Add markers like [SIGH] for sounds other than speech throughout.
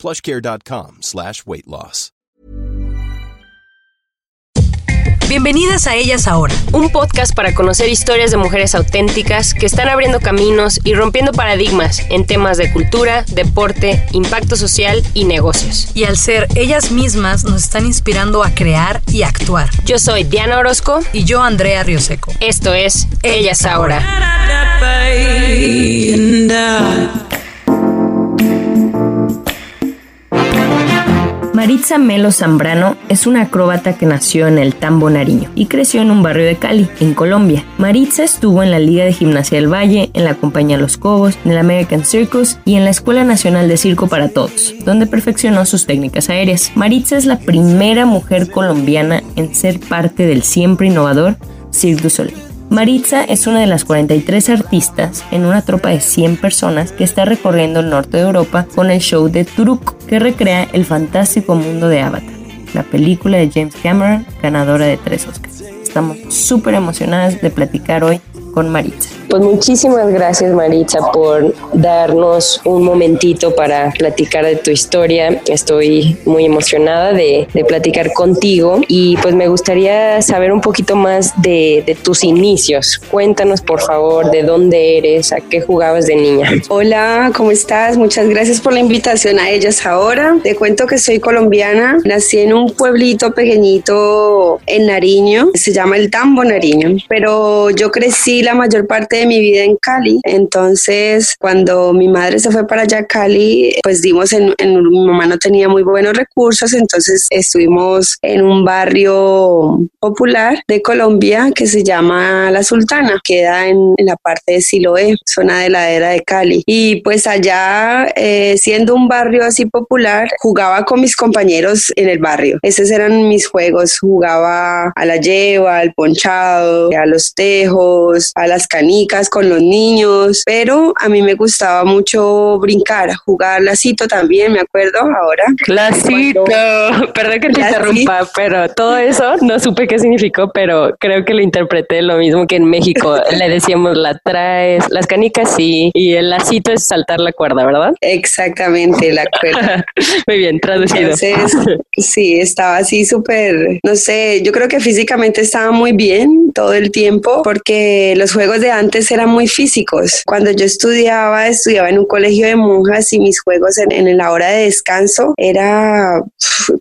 plushcare.com slash weight loss. Bienvenidas a Ellas Ahora, un podcast para conocer historias de mujeres auténticas que están abriendo caminos y rompiendo paradigmas en temas de cultura, deporte, impacto social y negocios. Y al ser ellas mismas nos están inspirando a crear y actuar. Yo soy Diana Orozco y yo Andrea Rioseco. Esto es Ellas, Ahora. Maritza Melo Zambrano es una acróbata que nació en el Tambo Nariño y creció en un barrio de Cali, en Colombia. Maritza estuvo en la Liga de Gimnasia del Valle, en la Compañía Los Cobos, en el American Circus y en la Escuela Nacional de Circo para Todos, donde perfeccionó sus técnicas aéreas. Maritza es la primera mujer colombiana en ser parte del siempre innovador Cirque du Soleil. Maritza es una de las 43 artistas en una tropa de 100 personas que está recorriendo el norte de Europa con el show de Turuk, que recrea el fantástico mundo de Avatar, la película de James Cameron, ganadora de tres Oscars. Estamos súper emocionadas de platicar hoy con Maritza. Pues muchísimas gracias Maritza por darnos un momentito para platicar de tu historia. Estoy muy emocionada de, platicar contigo y pues me gustaría saber un poquito más de, de, tus inicios. Cuéntanos por favor de dónde eres, a qué jugabas de niña. Hola, ¿cómo estás? Muchas gracias por la invitación a ellas ahora. Te cuento que soy colombiana. Nací en un pueblito pequeñito en Nariño, se llama el Tambo Nariño, pero yo crecí la mayor parte de mi vida en Cali. Entonces, cuando mi madre se fue para allá a Cali, pues dimos en, mi mamá no tenía muy buenos recursos, entonces estuvimos en un barrio popular de Colombia que se llama La Sultana, queda en, la parte de Siloé, zona de la era de Cali. Y pues allá, eh, siendo un barrio así popular, jugaba con mis compañeros en el barrio. Esos eran mis juegos, jugaba a la lleva, al ponchado, a los tejos, a las canicas con los niños, pero a mí me gustaba mucho brincar, jugar lacito también, me acuerdo ahora. Lacito, [LAUGHS] perdón que te interrumpa, pero todo eso no supe qué significó, pero creo que lo interpreté lo mismo que en México. [LAUGHS] Le decíamos la traes, las canicas sí, y el lacito es saltar la cuerda, ¿verdad? Exactamente, la cuerda. [LAUGHS] Muy bien, traducido. Entonces, sí, estaba así súper, no sé, yo creo que físicamente estaba muy bien todo el tiempo porque los juegos de antes eran muy físicos. Cuando yo estudiaba, estudiaba en un colegio de monjas y mis juegos en, en la hora de descanso era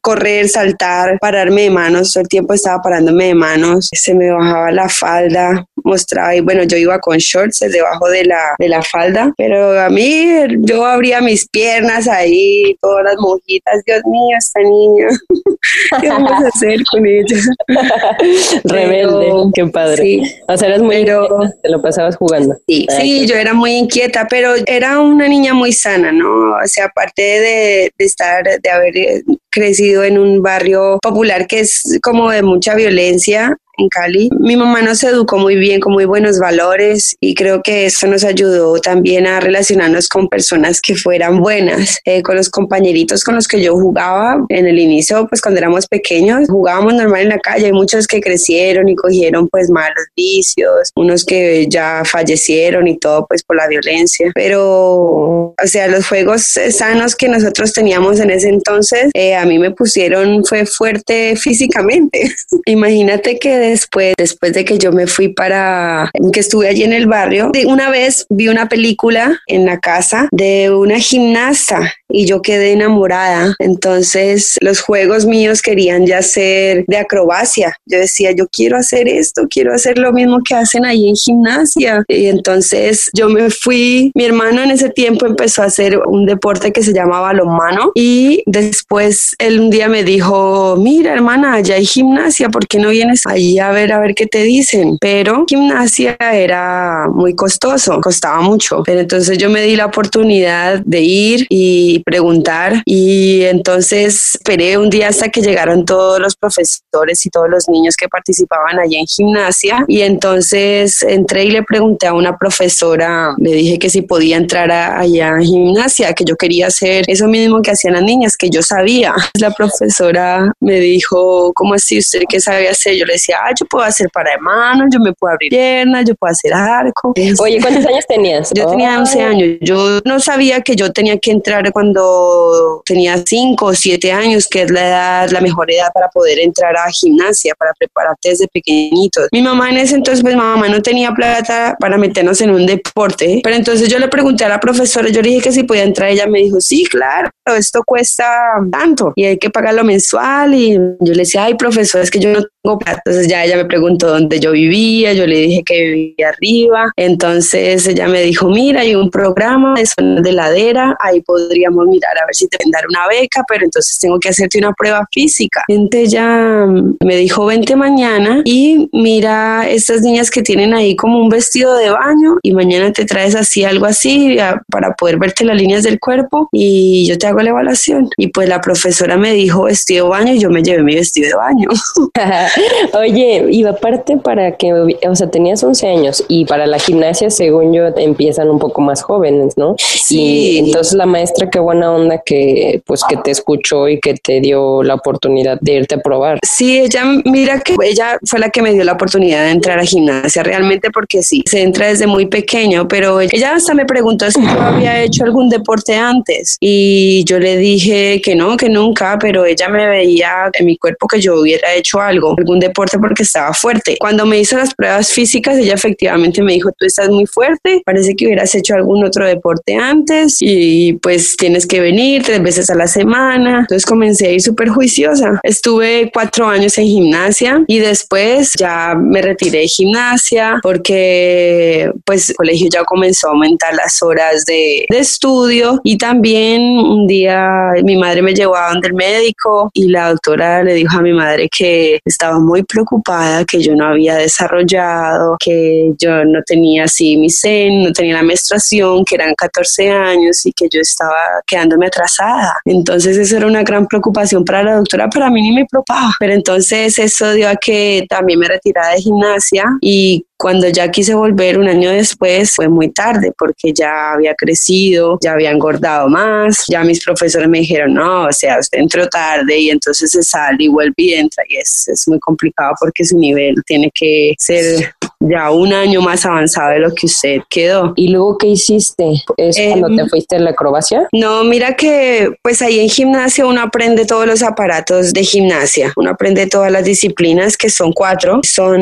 correr, saltar, pararme de manos. Todo el tiempo estaba parándome de manos. Se me bajaba la falda, mostraba y bueno, yo iba con shorts debajo de la, de la falda, pero a mí yo abría mis piernas ahí, todas las monjitas, Dios mío, esta niña, [LAUGHS] ¿qué vamos a hacer con ella? [LAUGHS] Rebelde, qué padre. Sí, o sea, eras muy pero, te lo jugando. Sí, sí, yo era muy inquieta, pero era una niña muy sana, ¿no? O sea, aparte de, de estar, de haber crecido en un barrio popular que es como de mucha violencia, en Cali. Mi mamá nos educó muy bien, con muy buenos valores y creo que eso nos ayudó también a relacionarnos con personas que fueran buenas, eh, con los compañeritos con los que yo jugaba en el inicio, pues cuando éramos pequeños, jugábamos normal en la calle, hay muchos que crecieron y cogieron pues malos vicios, unos que ya fallecieron y todo pues por la violencia, pero o sea, los juegos sanos que nosotros teníamos en ese entonces, eh, a mí me pusieron, fue fuerte físicamente. [LAUGHS] Imagínate que después, después de que yo me fui para, que estuve allí en el barrio, una vez vi una película en la casa de una gimnasta y yo quedé enamorada. Entonces los juegos míos querían ya ser de acrobacia. Yo decía, yo quiero hacer esto, quiero hacer lo mismo que hacen ahí en gimnasia. Y entonces yo me fui, mi hermano en ese tiempo empezó a hacer un deporte que se llamaba balonmano y después él un día me dijo, mira hermana, allá hay gimnasia, ¿por qué no vienes a ver, a ver qué te dicen. Pero gimnasia era muy costoso, costaba mucho. Pero entonces yo me di la oportunidad de ir y preguntar y entonces esperé un día hasta que llegaron todos los profesores y todos los niños que participaban allí en gimnasia y entonces entré y le pregunté a una profesora, le dije que si podía entrar allá a gimnasia, que yo quería hacer eso mismo que hacían las niñas, que yo sabía. La profesora me dijo, ¿cómo así usted qué sabe hacer? Yo le decía, yo puedo hacer para manos, yo me puedo abrir piernas, yo puedo hacer arco. Oye, ¿cuántos [LAUGHS] años tenías? Yo tenía 11 años. Yo no sabía que yo tenía que entrar cuando tenía 5 o 7 años, que es la edad, la mejor edad para poder entrar a gimnasia, para prepararte desde pequeñitos. Mi mamá en ese entonces, pues mamá no tenía plata para meternos en un deporte, pero entonces yo le pregunté a la profesora, yo le dije que si podía entrar, ella me dijo, sí, claro, esto cuesta tanto y hay que pagarlo mensual y yo le decía, ay, profesor, es que yo no tengo plata. Entonces ya ella me preguntó dónde yo vivía, yo le dije que vivía arriba, entonces ella me dijo, mira, hay un programa de zona de ladera, ahí podríamos mirar a ver si te pueden dar una beca, pero entonces tengo que hacerte una prueba física. Entonces ella me dijo, vente mañana y mira estas niñas que tienen ahí como un vestido de baño y mañana te traes así algo así para poder verte las líneas del cuerpo y yo te hago la evaluación. Y pues la profesora me dijo vestido de baño y yo me llevé mi vestido de baño. [LAUGHS] [LAUGHS] Oye, y aparte para que, o sea, tenías 11 años y para la gimnasia, según yo, empiezan un poco más jóvenes, ¿no? Sí. Y entonces la maestra, qué buena onda que, pues, que te escuchó y que te dio la oportunidad de irte a probar. Sí, ella, mira que ella fue la que me dio la oportunidad de entrar a gimnasia realmente porque sí, se entra desde muy pequeño, pero ella hasta me preguntó si yo había hecho algún deporte antes y yo le dije que no, que nunca, pero ella me veía en mi cuerpo que yo hubiera hecho algo, algún deporte porque estaba fuerte. Cuando me hizo las pruebas físicas, ella efectivamente me dijo, tú estás muy fuerte, parece que hubieras hecho algún otro deporte antes y pues tienes que venir tres veces a la semana. Entonces comencé a ir súper juiciosa. Estuve cuatro años en gimnasia y después ya me retiré de gimnasia porque pues el colegio ya comenzó a aumentar las horas de, de estudio y también un día mi madre me llevó a donde el médico y la doctora le dijo a mi madre que estaba muy preocupada, que yo no había desarrollado, que yo no tenía así mi sen, no tenía la menstruación, que eran 14 años y que yo estaba quedándome atrasada. Entonces eso era una gran preocupación para la doctora, para mí ni me preocupaba. Pero entonces eso dio a que también me retirara de gimnasia y cuando ya quise volver un año después fue muy tarde porque ya había crecido, ya había engordado más, ya mis profesores me dijeron, no, o sea, usted entró tarde y entonces se sale y vuelve y entra y es, es muy complicado porque su nivel tiene que ser ya un año más avanzado de lo que usted quedó. ¿Y luego qué hiciste? ¿Es cuando te em, fuiste a la acrobacia? No, mira que pues ahí en gimnasia uno aprende todos los aparatos de gimnasia, uno aprende todas las disciplinas que son cuatro, son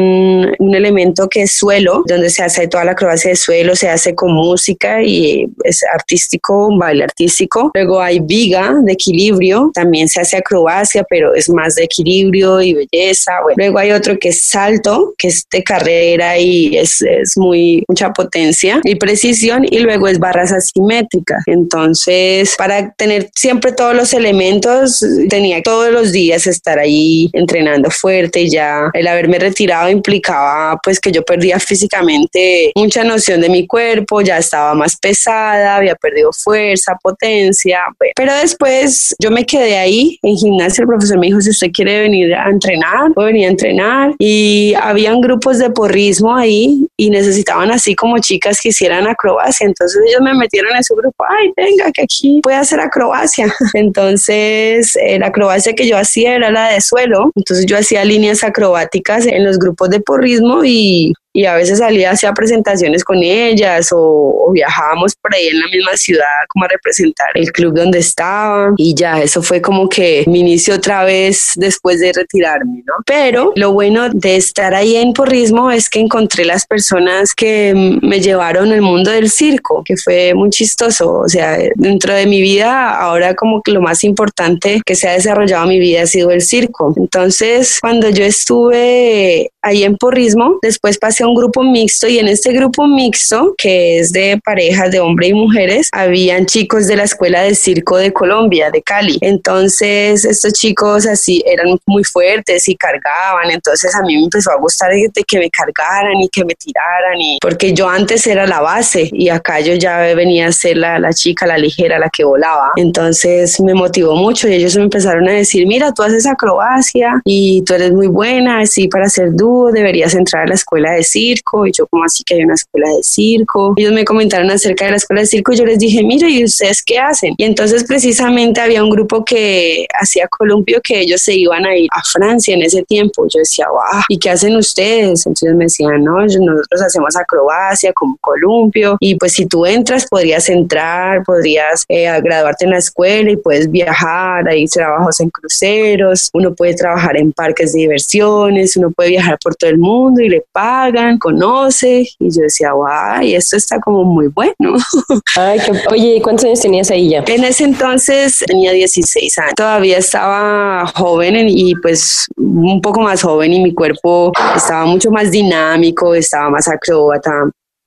un elemento que es suelo, donde se hace toda la acrobacia de suelo, se hace con música y es artístico, un baile artístico. Luego hay viga de equilibrio, también se hace acrobacia, pero es más de equilibrio y belleza. luego hay otro que es salto, que es de carrera y es, es muy mucha potencia y precisión y luego es barras asimétricas. Entonces, para tener siempre todos los elementos, tenía todos los días estar ahí entrenando fuerte. Ya el haberme retirado implicaba pues que yo perdía físicamente mucha noción de mi cuerpo, ya estaba más pesada, había perdido fuerza, potencia, pero después yo me quedé ahí en gimnasia, el profesor me dijo, si usted quiere venir a entrenar, puede venir a entrenar y habían grupos de porrismo ahí y necesitaban así como chicas que hicieran acrobacia. Entonces ellos me metieron en su grupo, ay, venga, que aquí puede hacer acrobacia. [LAUGHS] Entonces eh, la acrobacia que yo hacía era la de suelo. Entonces yo hacía líneas acrobáticas en los grupos de porrismo y y a veces salía hacia presentaciones con ellas o, viajábamos por ahí en la misma ciudad como a representar el club donde estaba y ya eso fue como que mi inicio otra vez después de retirarme, ¿no? Pero lo bueno de estar ahí en porrismo es que encontré las personas que me llevaron al mundo del circo, que fue muy chistoso, o sea, dentro de mi vida ahora como que lo más importante que se ha desarrollado en mi vida ha sido el circo. Entonces, cuando yo estuve ahí en porrismo, después pasé un grupo mixto y en este grupo mixto, que es de parejas de hombres y mujeres, habían chicos de la Escuela de Circo de Colombia, de Cali. Entonces, estos chicos así eran muy fuertes y cargaban. Entonces, a mí me empezó a gustar de que me cargaran y que me tiraran. Y, porque yo antes era la base y acá yo ya venía a ser la, la chica, la ligera, la que volaba. Entonces, me motivó mucho y ellos me empezaron a decir, mira, tú haces acrobacia y tú eres muy buena, así para hacer dúo deberías entrar a la escuela de circo. Y yo, como así que hay una escuela de circo? Ellos me comentaron acerca de la escuela de circo y yo les dije, mira, ¿y ustedes qué hacen? Y entonces precisamente había un grupo que hacía columpio que ellos se iban a ir a Francia en ese tiempo. Yo decía, wow, ¿y qué hacen ustedes? Entonces me decían, no, nosotros hacemos acrobacia como columpio y pues si tú entras podrías entrar, podrías eh, graduarte en la escuela y puedes viajar, hay trabajos en cruceros, uno puede trabajar en parques de diversiones, uno puede viajar por todo el mundo y le pagan, conoce. Y yo decía, wow, y esto está como muy bueno. [LAUGHS] Ay, Oye, ¿cuántos años tenías ahí ya? En ese entonces tenía 16 años. Todavía estaba joven y pues un poco más joven y mi cuerpo estaba mucho más dinámico, estaba más acróbata.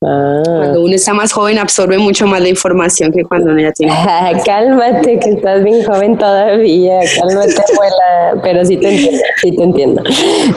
Ah. Cuando uno está más joven absorbe mucho más la información que cuando uno ya tiene. [LAUGHS] cálmate, que estás bien joven todavía. Cálmate, [LAUGHS] abuela. Pero sí te entiendo, sí te entiendo.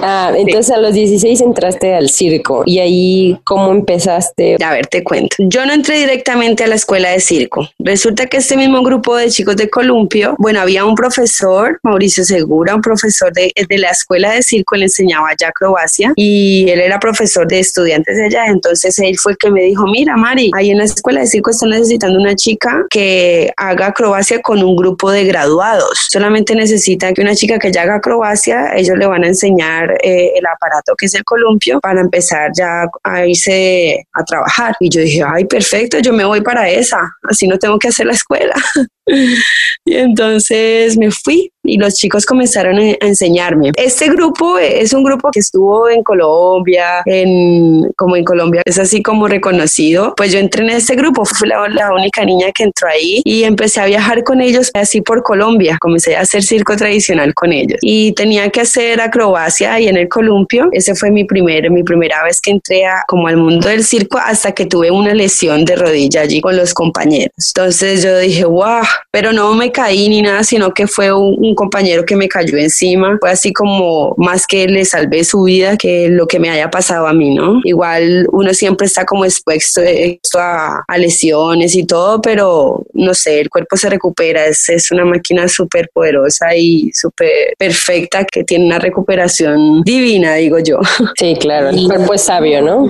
Ah, entonces a los 16 entraste al circo y ahí cómo empezaste. A ver, te cuento. Yo no entré directamente a la escuela de circo. Resulta que este mismo grupo de chicos de Columpio, bueno, había un profesor, Mauricio Segura, un profesor de, de la escuela de circo, le enseñaba ya acrobacia y él era profesor de estudiantes de allá. Entonces él fue que me dijo, mira Mari, ahí en la escuela de circo están necesitando una chica que haga acrobacia con un grupo de graduados. Solamente necesitan que una chica que ya haga acrobacia, ellos le van a enseñar eh, el aparato que es el columpio para empezar ya a irse a trabajar. Y yo dije, ay, perfecto, yo me voy para esa, así no tengo que hacer la escuela. [LAUGHS] y entonces me fui y los chicos comenzaron a enseñarme. Este grupo es un grupo que estuvo en Colombia, en, como en Colombia es así como reconocido. Pues yo entré en este grupo, fui la, la, única niña que entró ahí y empecé a viajar con ellos así por Colombia. Comencé a hacer circo tradicional con ellos y tenía que hacer acrobacia ahí en el columpio. Ese fue mi primer, mi primera vez que entré a, como al mundo del circo hasta que tuve una lesión de rodilla allí con los compañeros. Entonces yo dije, wow, pero no me caí ni nada, sino que fue un compañero que me cayó encima. Fue así como más que le salvé su vida que lo que me haya pasado a mí, ¿no? Igual uno siempre está como expuesto, a, a, lesiones y todo, pero no sé, el cuerpo se recupera. Es, es una máquina súper poderosa y súper perfecta que tiene una recuperación divina, digo yo. [LAUGHS] Sí, claro, el cuerpo es sabio, ¿no?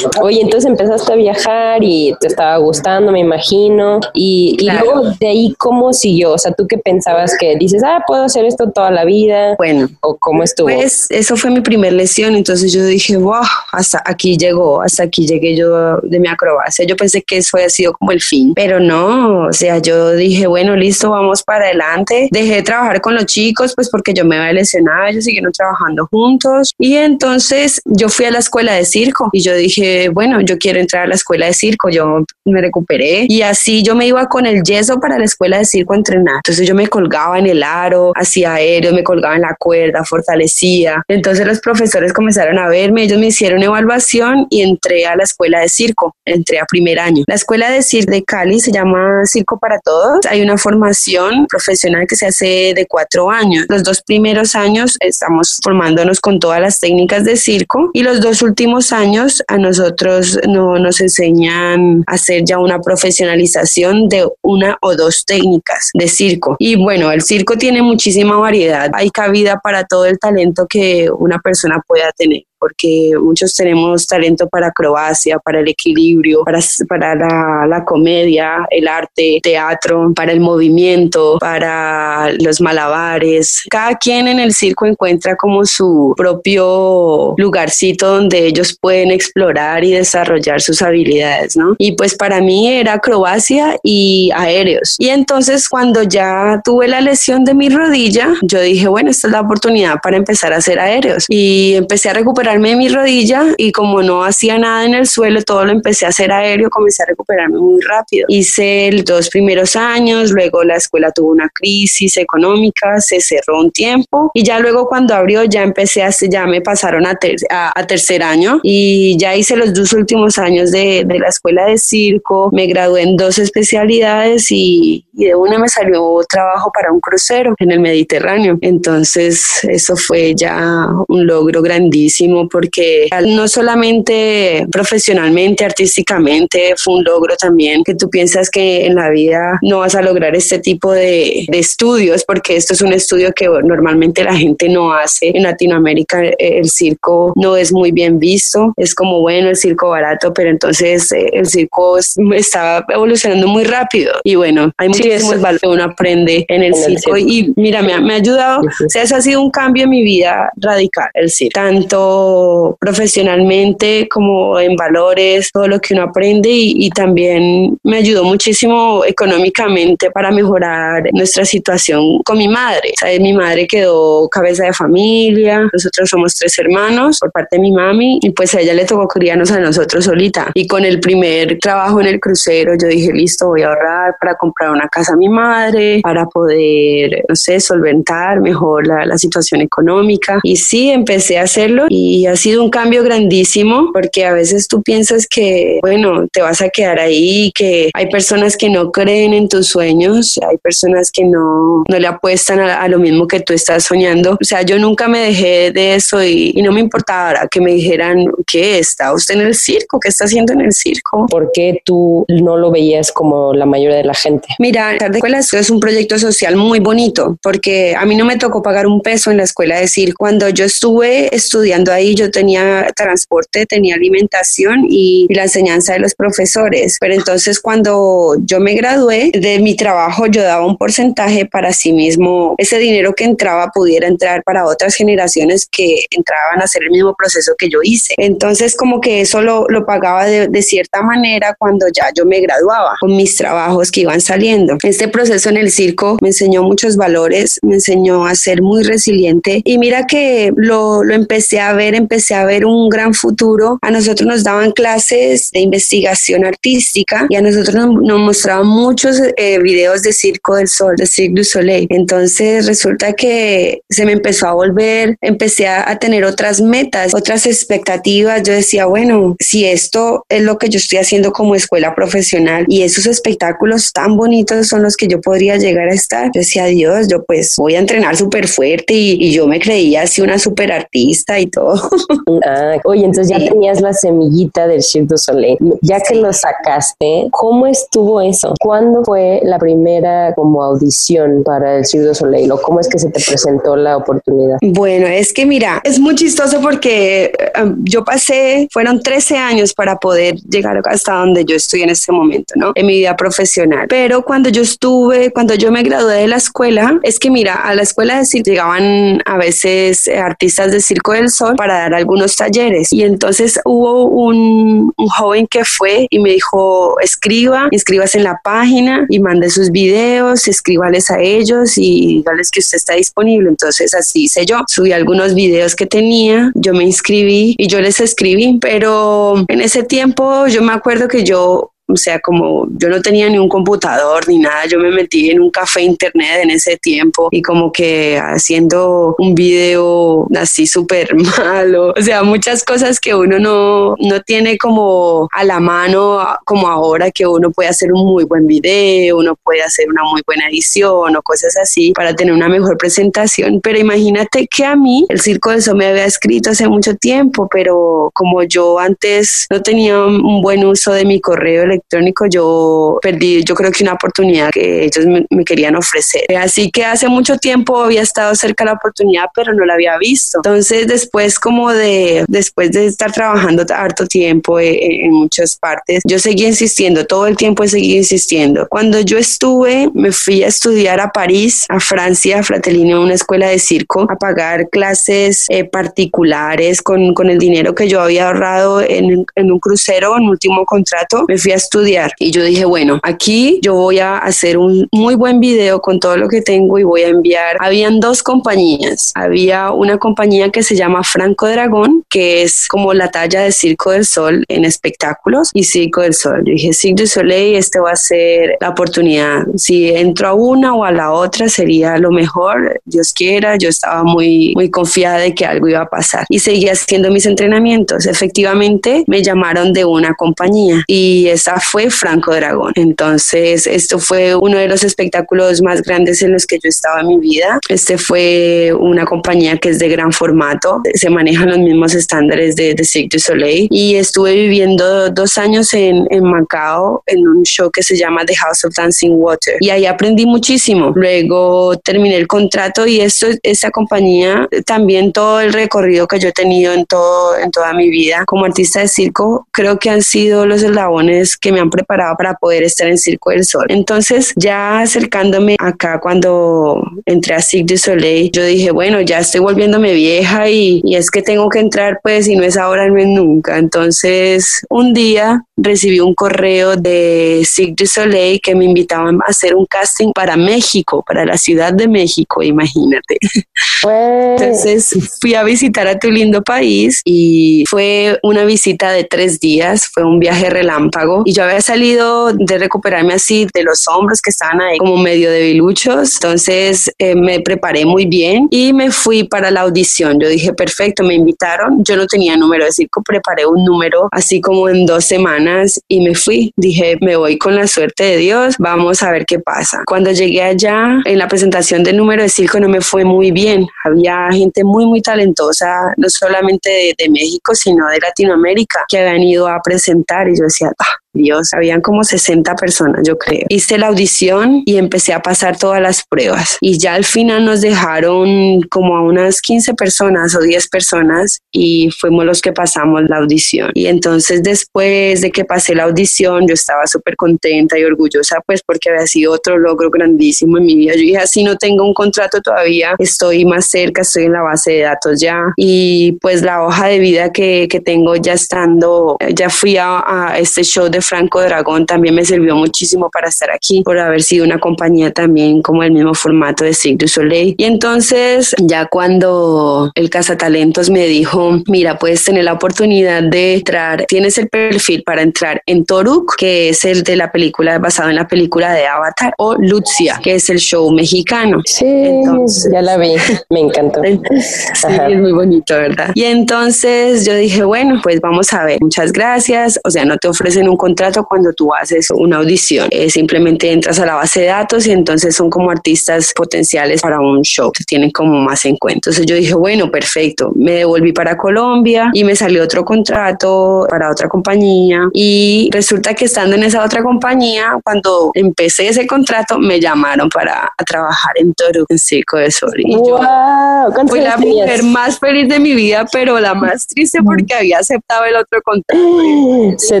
Oye, entonces empezaste a viajar y te estaba gustando, me imagino. Y, y luego de ahí, ¿cómo siguió? O sea, ¿tú qué pensabas que dices, ah, puedo hacer esto toda la vida? Bueno, ¿o cómo estuvo? Pues eso fue mi primer lesión, entonces yo dije, wow, hasta aquí llegó, hasta aquí llegué yo de mi acrobacia. Yo pensé que eso había sido como el fin, pero no, o sea, yo dije, bueno, listo, vamos para adelante. Dejé de trabajar con los chicos, pues porque yo me había lesionado, ellos siguieron trabajando juntos y entonces yo fui a la escuela de circo y yo dije, bueno, yo quiero entrar a la escuela de circo, yo me recuperé y así yo me iba con el yeso para la escuela de circo a entrenar. Entonces yo me colgaba en el aro, hacía aéreo, me colgaba en la cuerda, fortalecía. Entonces los profesores comenzaron a verme, ellos me hicieron evaluación y entré a la escuela de circo, entré a primer año. La escuela de circo de Cali se llama Circo para Todos. Hay una formación profesional que se hace de cuatro años. Los dos primeros años estamos formándonos con todas las técnicas de circo y los dos últimos años a nosotros no, nos enseñan a hacer ya una profesionalización de una o dos técnicas de circo. Y bueno, el circo tiene muchísima variedad. Hay cabida para todo el talento que una persona pueda tener porque muchos tenemos talento para acrobacia, para el equilibrio, para, para la, la, comedia, el arte, teatro, para el movimiento, para los malabares. Cada quien en el circo encuentra como su propio lugarcito donde ellos pueden explorar y desarrollar sus habilidades, ¿no? Y pues para mí era acrobacia y aéreos. Y entonces cuando ya tuve la lesión de mi rodilla, yo dije, bueno, esta es la oportunidad para empezar a hacer aéreos. Y empecé a recuperar recuperarme mi rodilla y como no hacía nada en el suelo, todo lo empecé a hacer aéreo, comencé a recuperarme muy rápido. Hice los dos primeros años, luego la escuela tuvo una crisis económica, se cerró un tiempo y ya luego cuando abrió ya empecé a, ya me pasaron a, a, tercer año y ya hice los dos últimos años de, de la escuela de circo, me gradué en dos especialidades y, y de una me salió trabajo para un crucero en el Mediterráneo. Entonces eso fue ya un logro grandísimo porque no solamente profesionalmente, artísticamente, fue un logro también que tú piensas que en la vida no vas a lograr este tipo de, de estudios porque esto es un estudio que normalmente la gente no hace. En Latinoamérica el circo no es muy bien visto, es como bueno el circo barato, pero entonces eh, el circo estaba evolucionando muy rápido y bueno, hay muchísimos valores que uno aprende en el circo y mira, me ha, me ha ayudado, o sea, eso ha sido un cambio en mi vida radical, el circo, tanto profesionalmente como en valores, todo lo que uno aprende y, y también me ayudó muchísimo económicamente para mejorar nuestra situación con mi madre. ¿Sabes? Mi madre quedó cabeza de familia, nosotros somos tres hermanos por parte de mi mami y pues a ella le tocó criarnos a nosotros solita. Y con el primer trabajo en el crucero yo dije, listo, voy a ahorrar para comprar una casa a mi madre, para poder, no sé, solventar mejor la, la situación económica. Y sí, empecé a hacerlo y ha sido un cambio grandísimo porque a veces tú piensas que, bueno, te vas a quedar ahí, que hay personas que no creen en tus sueños, hay personas que no, no le apuestan a, lo mismo que tú estás soñando. O sea, yo nunca me dejé de eso y, y no me importaba que me dijeran, ¿qué está usted en el circo? ¿Qué está haciendo en el circo? ¿Por qué tú no lo veías como la mayoría de la gente? Mira, la escuela es un proyecto social muy bonito porque a mí no me tocó pagar un peso en la escuela de circo. Cuando yo estuve estudiando ahí, yo tenía transporte, tenía alimentación y, y la enseñanza de los profesores. Pero entonces cuando yo me gradué de mi trabajo, yo daba un porcentaje para sí mismo. Ese dinero que entraba pudiera entrar para otras generaciones que entraban a hacer el mismo proceso que yo hice. Entonces como que eso lo, lo pagaba de, de cierta manera cuando ya yo me graduaba con mis trabajos que iban saliendo. Este proceso en el circo me enseñó muchos valores, me enseñó a ser muy resiliente y mira que lo, lo empecé a ver, empecé a ver un gran futuro. A nosotros nos daban clases de investigación artística y a nosotros nos, nos mostraban muchos eh, videos de Circo del Sol, de Cirque du Soleil. Entonces resulta que se me empezó a volver, empecé a, a tener otras metas, otras expectativas. Yo decía, bueno, si esto es lo que yo estoy haciendo como escuela profesional y esos espectáculos tan bonitos son los que yo podría llegar a estar, yo decía, Dios, yo pues voy a entrenar súper fuerte y, y, yo me creía así una súper artista y todo. [LAUGHS] Ah, oye, entonces ya sí. tenías la semillita del Cirque du Soleil. Ya que sí. lo sacaste, ¿cómo estuvo eso? ¿Cuándo fue la primera como audición para el Cirque du Soleil o cómo es que se te presentó la oportunidad? Bueno, es que mira, es muy chistoso porque um, yo pasé, fueron 13 años para poder llegar hasta donde yo estoy en este momento, ¿no? En mi vida profesional. Pero cuando yo estuve, cuando yo me gradué de la escuela, es que mira, a la escuela de circo llegaban a veces eh, artistas de Circo del Sol para dar algunos talleres. Y entonces hubo un, joven que fue y me dijo, escriba, inscríbase en la página y mande sus videos, escríbales a ellos y dígales que usted está disponible. Entonces así hice yo. Subí algunos videos que tenía, yo me inscribí y yo les escribí, pero en ese tiempo yo me acuerdo que yo o sea, como yo no tenía ni un computador ni nada, yo me metí en un café internet en ese tiempo y como que haciendo un video así súper [LAUGHS] malo, o sea, muchas cosas que uno no, no tiene como a la mano como ahora que uno puede hacer un muy buen video, uno puede hacer una muy buena edición o cosas así para tener una mejor presentación, pero imagínate que a mí el Circo de Eso me había escrito hace mucho tiempo, pero como yo antes no tenía un buen uso de mi correo electrónico, yo perdí, yo creo que una oportunidad que ellos me, me, querían ofrecer. Así que hace mucho tiempo había estado cerca de la oportunidad, pero no la había visto. Entonces, después como de, después de estar trabajando harto tiempo en, en muchas partes, yo seguí insistiendo, todo el tiempo seguí insistiendo. Cuando yo estuve, me fui a estudiar a París, a Francia, a Fratellini, una escuela de circo, a pagar clases eh, particulares con, con el dinero que yo había ahorrado en, en un crucero, en último contrato. Me fui a estudiar. Y yo dije, bueno, aquí yo voy a hacer un muy buen video con todo lo que tengo y voy a enviar. Habían dos compañías. Había una compañía que se llama Franco Dragón, que es como la talla de Circo del Sol en espectáculos y Circo del Sol. Yo dije, Circo del Soleil, este va a ser la oportunidad. Si entro a una o a la otra sería lo mejor, Dios quiera. Yo estaba muy, muy confiada de que algo iba a pasar y seguía haciendo mis entrenamientos. Efectivamente, me llamaron de una compañía y esa fue Franco Dragón. Entonces, esto fue uno de los espectáculos más grandes en los que yo estaba en mi vida. Este fue una compañía que es de gran formato, se manejan los mismos estándares de, de Cirque du Soleil y estuve viviendo dos años en, en Macao en un show que se llama The House of Dancing Water y ahí aprendí muchísimo. Luego terminé el contrato y esto, esta compañía, también todo el recorrido que yo he tenido en, todo, en toda mi vida como artista de circo, creo que han sido los eslabones que me han preparado para poder estar en Circo del Sol. Entonces, ya acercándome acá cuando entré a Cirque du Soleil, yo dije, bueno, ya estoy volviéndome vieja y, y es que tengo que entrar, pues, y no es ahora, no es nunca. Entonces, un día recibí un correo de Cirque du Soleil que me invitaban a hacer un casting para México, para la Ciudad de México, imagínate. [LAUGHS] Entonces fui a visitar a tu lindo país y fue una visita de tres días, fue un viaje relámpago y yo había salido de recuperarme así de los hombros que estaban ahí como medio debiluchos, entonces eh, me preparé muy bien y me fui para la audición. Yo dije, perfecto, me invitaron, yo no tenía número de circo, preparé un número así como en dos semanas y me fui. Dije, me voy con la suerte de Dios, vamos a ver qué pasa. Cuando llegué allá, en la presentación del número de circo no me fue muy bien. Había gente muy, muy talentosa, no solamente de, de México, sino de Latinoamérica, que habían ido a presentar y yo decía, ah, Dios, habían como 60 personas, yo creo. Hice la audición y empecé a pasar todas las pruebas. Y ya al final nos dejaron como a unas 15 personas o 10 personas y fuimos los que pasamos la audición. Y entonces después de que pasé la audición, yo estaba súper contenta y orgullosa, pues porque había sido otro logro grandísimo en mi vida. Yo dije, así no tengo un contrato todavía, estoy más cerca, estoy en la base de datos ya. Y pues la hoja de vida que, que tengo ya estando, ya fui a, a este show de Franco Dragón también me sirvió muchísimo para estar aquí, por haber sido una compañía también como el mismo formato de Cirque du Soleil. Y entonces, ya cuando el cazatalentos me dijo, mira, puedes tener la oportunidad de entrar, tienes el perfil para entrar en Toruk, que es el de la película, basado en la película de Avatar, o Lucia, que es el show mexicano. Sí, entonces, ya la vi, me encantó. [LAUGHS] sí, es muy bonito, ¿verdad? Y entonces yo dije, bueno, pues vamos a ver, muchas gracias, o sea, no te ofrecen un contrato cuando tú haces una audición. Eh, simplemente entras a la base de datos y entonces son como artistas potenciales para un show, te tienen como más en cuenta. Entonces yo dije, bueno, perfecto. Me devolví para Colombia y me salió otro contrato para otra compañía y resulta que estando en esa otra compañía, cuando empecé ese contrato, me llamaron para trabajar en Toro, en Circo de Sol. Y wow, yo fui la mujer más feliz de mi vida, pero la más triste porque había aceptado el otro contrato. [GASPS] Se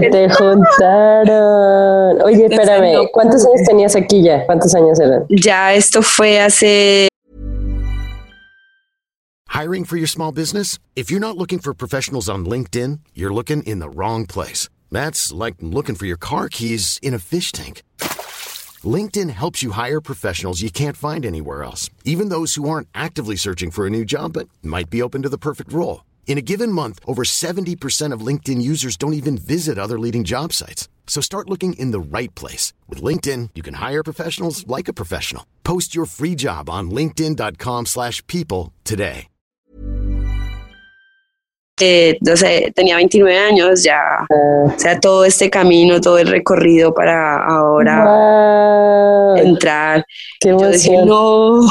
te juntaron. Oye, espérame, ¿cuántos años tenías aquí ya? ¿Cuántos años eran? Ya esto fue hace Hiring for your small business? If you're not looking for professionals on LinkedIn, you're looking in the wrong place. That's like looking for your car keys in a fish tank. LinkedIn helps you hire professionals you can't find anywhere else, even those who aren't actively searching for a new job but might be open to the perfect role. In a given month, over 70% of LinkedIn users don't even visit other leading job sites. So start looking in the right place. With LinkedIn, you can hire professionals like a professional. Post your free job on linkedin.com slash people today. Eh, no sé, tenía 29 años ya, o sea, todo este camino, todo el recorrido para ahora wow. entrar. Qué yo dije, no,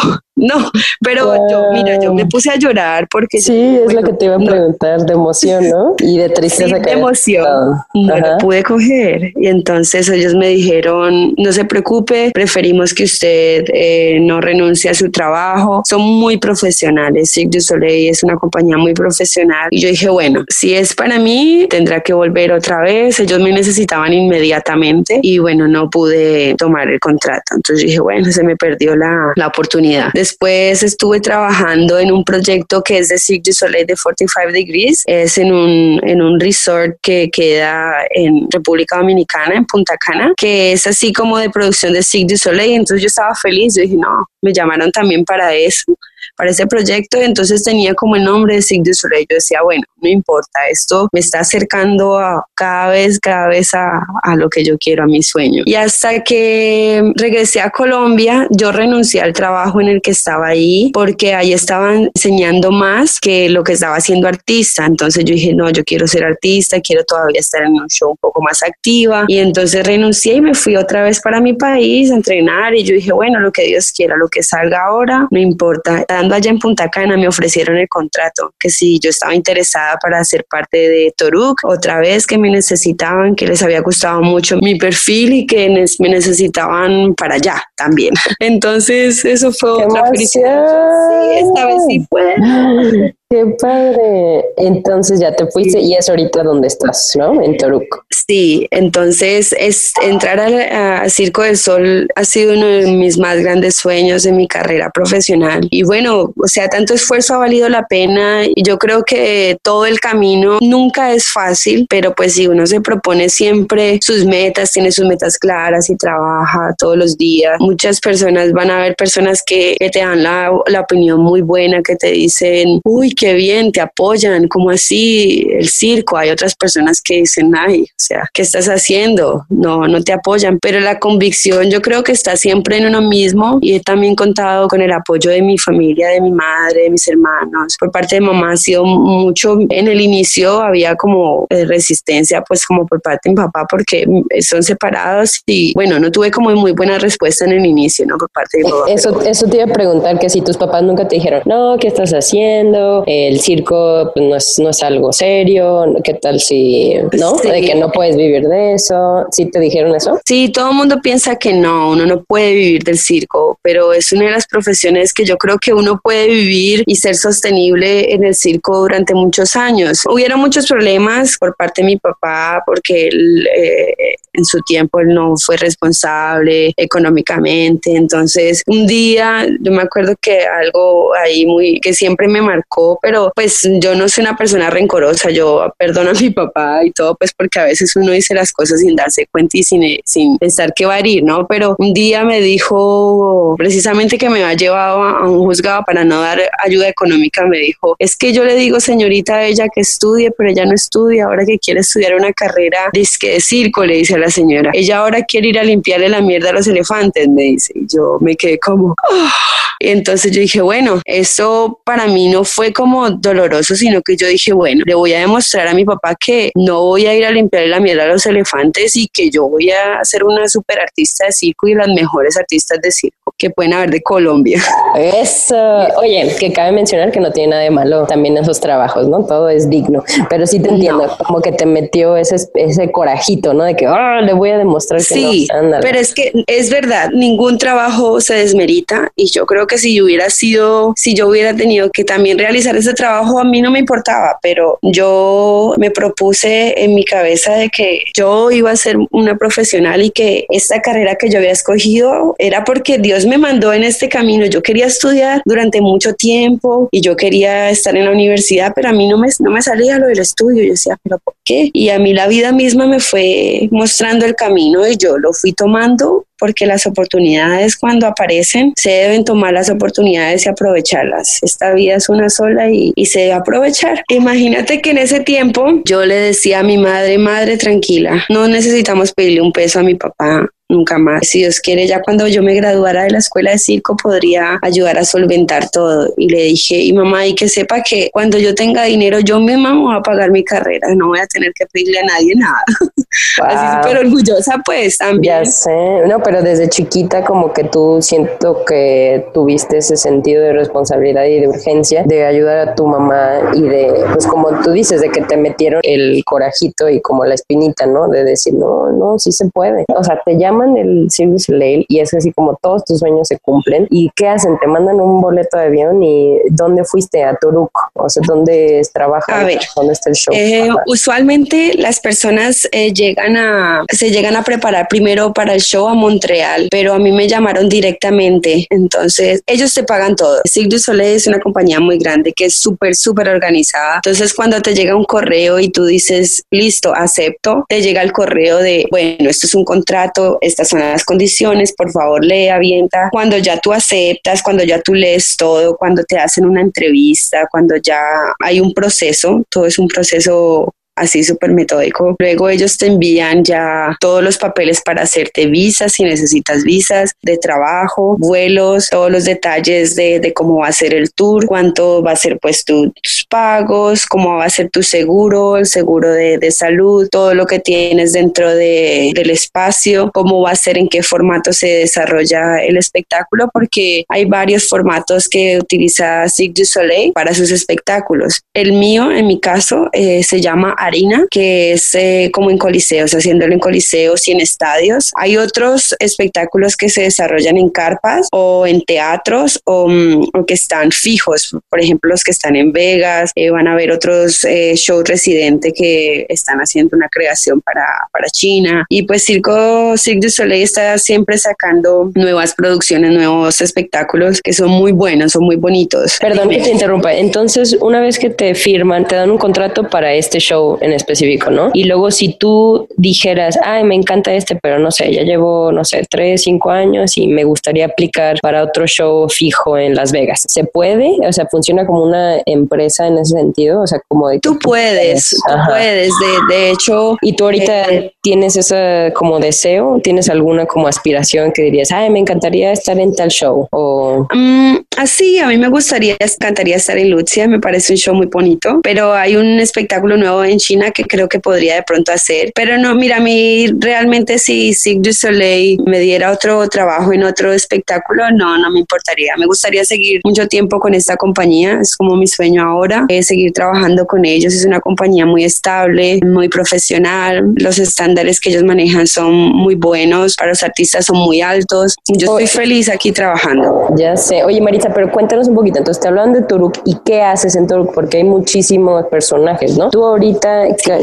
no, pero wow. yo, mira, yo me puse a llorar porque... Sí, yo, es lo que te iba a preguntar, no. de emoción, ¿no? [LAUGHS] Y de tristeza. Sí, de emoción, no Ajá. lo pude coger. Y entonces ellos me dijeron, no se preocupe, preferimos que usted eh, no renuncie a su trabajo. Son muy profesionales, Cirque du Soleil es una compañía muy profesional. Y yo dije, bueno, si es para mí, tendrá que volver otra vez. Ellos me necesitaban inmediatamente y bueno, no pude tomar el contrato. Entonces dije, bueno, se me perdió la, la oportunidad. después estuve trabajando en un proyecto que es de Cirque du Soleil de 45 Degrees. Es en un, en un resort que queda en República Dominicana, en Punta Cana, que es así como de producción de Cirque du Soleil. Entonces yo estaba feliz. Yo dije, no, me llamaron también para eso para ese proyecto, entonces tenía como el nombre de Sig du Soleil. Yo decía, bueno, no importa, esto me está acercando a, cada vez, cada vez a, a, lo que yo quiero, a mi sueño. Y hasta que regresé a Colombia, yo renuncié al trabajo en el que estaba ahí porque ahí estaban enseñando más que lo que estaba haciendo artista. Entonces yo dije, no, yo quiero ser artista, quiero todavía estar en un show un poco más activa. Y entonces renuncié y me fui otra vez para mi país a entrenar. Y yo dije, bueno, lo que Dios quiera, lo que salga ahora, no importa allá en Punta Cana me ofrecieron el contrato, que si yo estaba interesada para ser parte de Toruk, otra vez que me necesitaban, que les había gustado mucho mi perfil y que me necesitaban para allá también. [LAUGHS] Entonces, eso fue otra felicidad. Sí, esta vez sí fue. [LAUGHS] Qué padre. Entonces ya te fuiste y es ahorita donde estás, ¿no? En Toruk. Sí, entonces es entrar al Circo del Sol ha sido uno de mis más grandes sueños de mi carrera profesional. Y bueno, o sea, tanto esfuerzo ha valido la pena y yo creo que todo el camino nunca es fácil, pero pues si uno se propone siempre sus metas, tiene sus metas claras y trabaja todos los días, muchas personas van a ver personas que, te dan la, la opinión muy buena, que te dicen, uy, qué bien, te apoyan, como así el circo. Hay otras personas que dicen, ay, o sea, ¿qué estás haciendo? No, no te apoyan, pero la convicción yo creo que está siempre en uno mismo y he también contado con el apoyo de mi familia, de mi madre, de mis hermanos. Por parte de mamá ha sido mucho, en el inicio había como eh, resistencia, pues como por parte de mi papá, porque son separados y bueno, no tuve como muy buena respuesta en el inicio, ¿no? Por parte de mi papá. Eso, eso te iba a preguntar, que si tus papás nunca te dijeron, no, ¿qué estás haciendo? El circo pues, no, es, no es algo serio, ¿qué tal si, no? De que no puedes vivir de eso, ¿sí te dijeron eso? Sí, todo el mundo piensa que no, uno no puede vivir del circo, pero es una de las profesiones que yo creo que uno puede vivir y ser sostenible en el circo durante muchos años. Hubieron muchos problemas por parte de mi papá porque él, eh, en su tiempo él no fue responsable económicamente, entonces un día yo me acuerdo que algo ahí muy que siempre me marcó pero pues yo no soy una persona rencorosa, yo perdono a mi papá y todo, pues porque a veces uno dice las cosas sin darse cuenta y sin, sin pensar que va a ir, ¿no? Pero un día me dijo precisamente que me había llevado a un juzgado para no dar ayuda económica, me dijo, es que yo le digo señorita a ella que estudie, pero ella no estudia, ahora que quiere estudiar una carrera disque de circo, le dice a la señora, ella ahora quiere ir a limpiarle la mierda a los elefantes, me dice, y yo me quedé como... Ah". Entonces yo dije, bueno, eso para mí no fue como doloroso, sino que yo dije, bueno, le voy a demostrar a mi papá que no voy a ir a limpiar la mierda a los elefantes y que yo voy a ser una super artista de circo y las mejores artistas de circo que pueden haber de Colombia. Eso. Oye, que cabe mencionar que no tiene nada de malo también esos trabajos, ¿no? Todo es digno, pero sí te entiendo, como que te metió ese, ese corajito, ¿no? De que, ah, le voy a demostrar que sí, pero es que es verdad, ningún trabajo se desmerita y yo creo que si yo hubiera sido, si yo hubiera tenido que también realizar ese trabajo, a mí no me importaba, pero yo me propuse en mi cabeza de que yo iba a ser una profesional y que esta carrera que yo había escogido era porque Dios me mandó en este camino. Yo quería estudiar durante mucho tiempo y yo quería estar en la universidad, pero a mí no me, no me salía lo del estudio. Yo decía, pero ¿por qué? Y a mí la vida misma me fue mostrando el camino y yo lo fui tomando porque las oportunidades cuando aparecen se deben tomar las oportunidades y aprovecharlas. Esta vida es una sola y, y, se debe aprovechar. Imagínate que en ese tiempo yo le decía a mi madre, madre tranquila, no necesitamos pedirle un peso a mi papá, nunca más. Si Dios quiere, ya cuando yo me graduara de la escuela de circo podría ayudar a solventar todo. Y le dije, y mamá, y que sepa que cuando yo tenga dinero, yo misma voy a pagar mi carrera, no voy a tener que pedirle a nadie nada. [LAUGHS] Así súper orgullosa pues también. Ya sé, no, pero desde chiquita como que tú siento que tuviste ese sentido de responsabilidad y de urgencia de ayudar a tu mamá y de, pues como tú dices, de que te metieron el corajito y como la espinita, ¿no? De decir, no, no, sí se puede. O sea, te llaman el Cirque Soleil y es así como todos tus sueños se cumplen. ¿Y qué hacen? Te mandan un boleto de avión y ¿dónde fuiste? A Turuk. O sea, ¿dónde trabajas? A ver, ¿dónde está el show? Eh, usualmente las personas eh, llegan a, se llegan a preparar primero para el show a Montreal, pero a mí me llamaron directamente. Entonces, ellos te pagan todo. Cirque du Soleil es una compañía muy grande que es súper, súper organizada. Entonces, cuando te llega un correo y tú dices, listo, acepto, te llega el correo de, bueno, esto es un contrato, estas son las condiciones, por favor, lee, avienta. Cuando ya tú aceptas, cuando ya tú lees todo, cuando te hacen una entrevista, cuando ya hay un proceso, todo es un proceso así súper metódico. Luego ellos te envían ya todos los papeles para hacerte visas si necesitas visas de trabajo, vuelos, todos los detalles de, de, cómo va a ser el tour, cuánto va a ser pues tus pagos, cómo va a ser tu seguro, el seguro de, de salud, todo lo que tienes dentro de, del espacio, cómo va a ser, en qué formato se desarrolla el espectáculo, porque hay varios formatos que utiliza Cirque du Soleil para sus espectáculos. El mío, en mi caso, eh, se llama harina, que es eh, como en coliseos, haciéndolo en coliseos y en estadios. Hay otros espectáculos que se desarrollan en carpas o en teatros o, mm, o que están fijos, por ejemplo, los que están en Vegas, eh, van a haber otros eh, shows residentes que están haciendo una creación para, para China y pues Circo Cirque du Soleil está siempre sacando nuevas producciones, nuevos espectáculos que son muy buenos, son muy bonitos. Perdón que te [LAUGHS] interrumpa, entonces una vez que te firman, te dan un contrato para este show en específico, ¿no? Y luego si tú dijeras, ay, me encanta este, pero no sé, ya llevo, no sé, tres, cinco años y me gustaría aplicar para otro show fijo en Las Vegas, ¿se puede? O sea, funciona como una empresa en ese sentido, o sea, como de... Tú puedes, tú puedes, de, de, hecho... ¿Y tú ahorita eh, tienes ese como deseo? ¿Tienes alguna como aspiración que dirías, ay, me encantaría estar en tal show? O... Um, así, a mí me gustaría, encantaría estar en Lucia, me parece un show muy bonito, pero hay un espectáculo nuevo en China que creo que podría de pronto hacer. Pero no, mira, a mí realmente si Cirque du Soleil me diera otro trabajo en otro espectáculo, no, no me importaría. Me gustaría seguir mucho tiempo con esta compañía, es como mi sueño ahora, es seguir trabajando con ellos. Es una compañía muy estable, muy profesional, los estándares que ellos manejan son muy buenos, para los artistas son muy altos. Yo estoy feliz aquí trabajando. Ya sé. Oye, Marisa, pero cuéntanos un poquito. Entonces, te hablan de Turuk y qué haces en Turuk, porque hay muchísimos personajes, ¿no? Tú ahorita